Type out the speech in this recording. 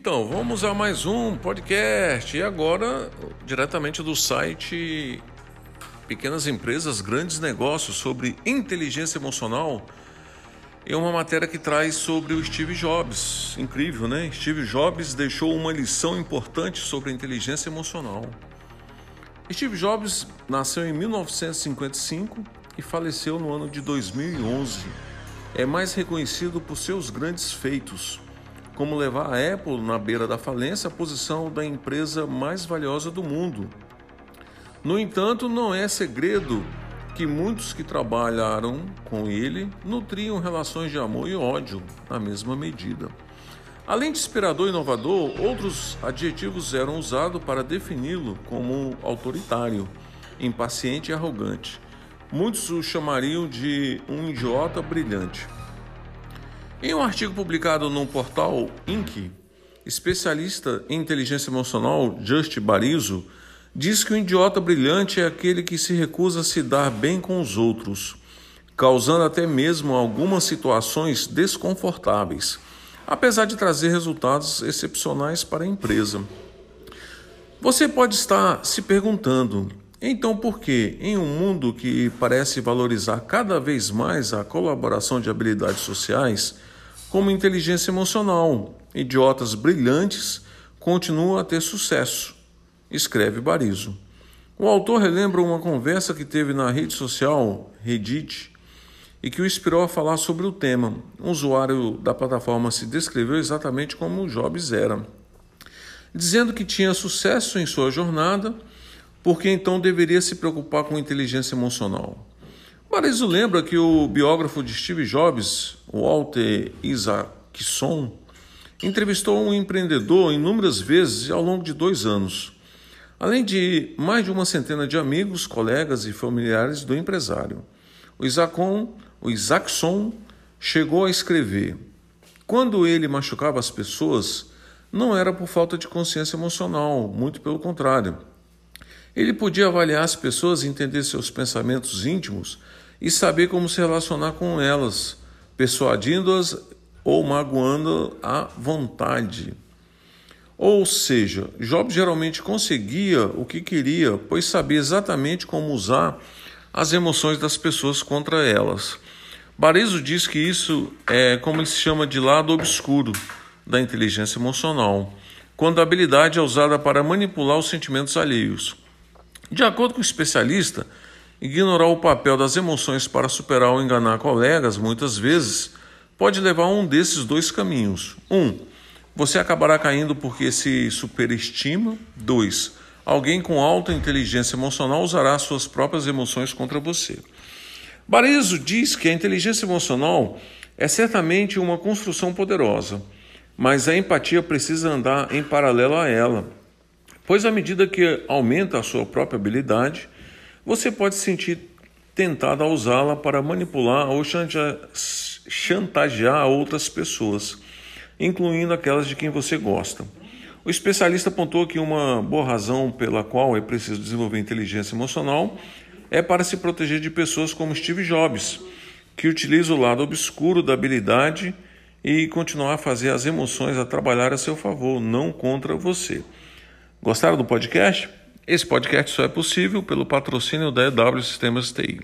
Então, vamos a mais um podcast e agora diretamente do site Pequenas Empresas, Grandes Negócios sobre inteligência emocional. É uma matéria que traz sobre o Steve Jobs. Incrível, né? Steve Jobs deixou uma lição importante sobre a inteligência emocional. Steve Jobs nasceu em 1955 e faleceu no ano de 2011. É mais reconhecido por seus grandes feitos como levar a Apple na beira da falência à posição da empresa mais valiosa do mundo. No entanto, não é segredo que muitos que trabalharam com ele nutriam relações de amor e ódio na mesma medida. Além de inspirador e inovador, outros adjetivos eram usados para defini-lo como autoritário, impaciente e arrogante. Muitos o chamariam de um idiota brilhante. Em um artigo publicado no portal Inc., especialista em inteligência emocional Just Barizo diz que o idiota brilhante é aquele que se recusa a se dar bem com os outros, causando até mesmo algumas situações desconfortáveis, apesar de trazer resultados excepcionais para a empresa. Você pode estar se perguntando, então por que, em um mundo que parece valorizar cada vez mais a colaboração de habilidades sociais, como inteligência emocional. Idiotas brilhantes continuam a ter sucesso, escreve Barizo. O autor relembra uma conversa que teve na rede social Reddit e que o inspirou a falar sobre o tema. Um usuário da plataforma se descreveu exatamente como Jobs era, dizendo que tinha sucesso em sua jornada, porque então deveria se preocupar com inteligência emocional. Barizo lembra que o biógrafo de Steve Jobs, Walter Isaacson, entrevistou um empreendedor inúmeras vezes ao longo de dois anos, além de mais de uma centena de amigos, colegas e familiares do empresário. O Isaacon, o Isaacson chegou a escrever: quando ele machucava as pessoas, não era por falta de consciência emocional, muito pelo contrário. Ele podia avaliar as pessoas entender seus pensamentos íntimos e saber como se relacionar com elas, persuadindo-as ou magoando à vontade. Ou seja, Job geralmente conseguia o que queria, pois sabia exatamente como usar as emoções das pessoas contra elas. Barizo diz que isso é como ele se chama de lado obscuro da inteligência emocional, quando a habilidade é usada para manipular os sentimentos alheios. De acordo com o especialista, ignorar o papel das emoções para superar ou enganar colegas, muitas vezes, pode levar a um desses dois caminhos. Um, você acabará caindo porque se superestima. Dois, alguém com alta inteligência emocional usará suas próprias emoções contra você. Barizo diz que a inteligência emocional é certamente uma construção poderosa, mas a empatia precisa andar em paralelo a ela pois à medida que aumenta a sua própria habilidade, você pode se sentir tentado a usá-la para manipular ou chantagear outras pessoas, incluindo aquelas de quem você gosta. O especialista apontou que uma boa razão pela qual é preciso desenvolver inteligência emocional é para se proteger de pessoas como Steve Jobs, que utiliza o lado obscuro da habilidade e continuar a fazer as emoções a trabalhar a seu favor, não contra você. Gostaram do podcast? Esse podcast só é possível pelo patrocínio da EW Sistemas TI.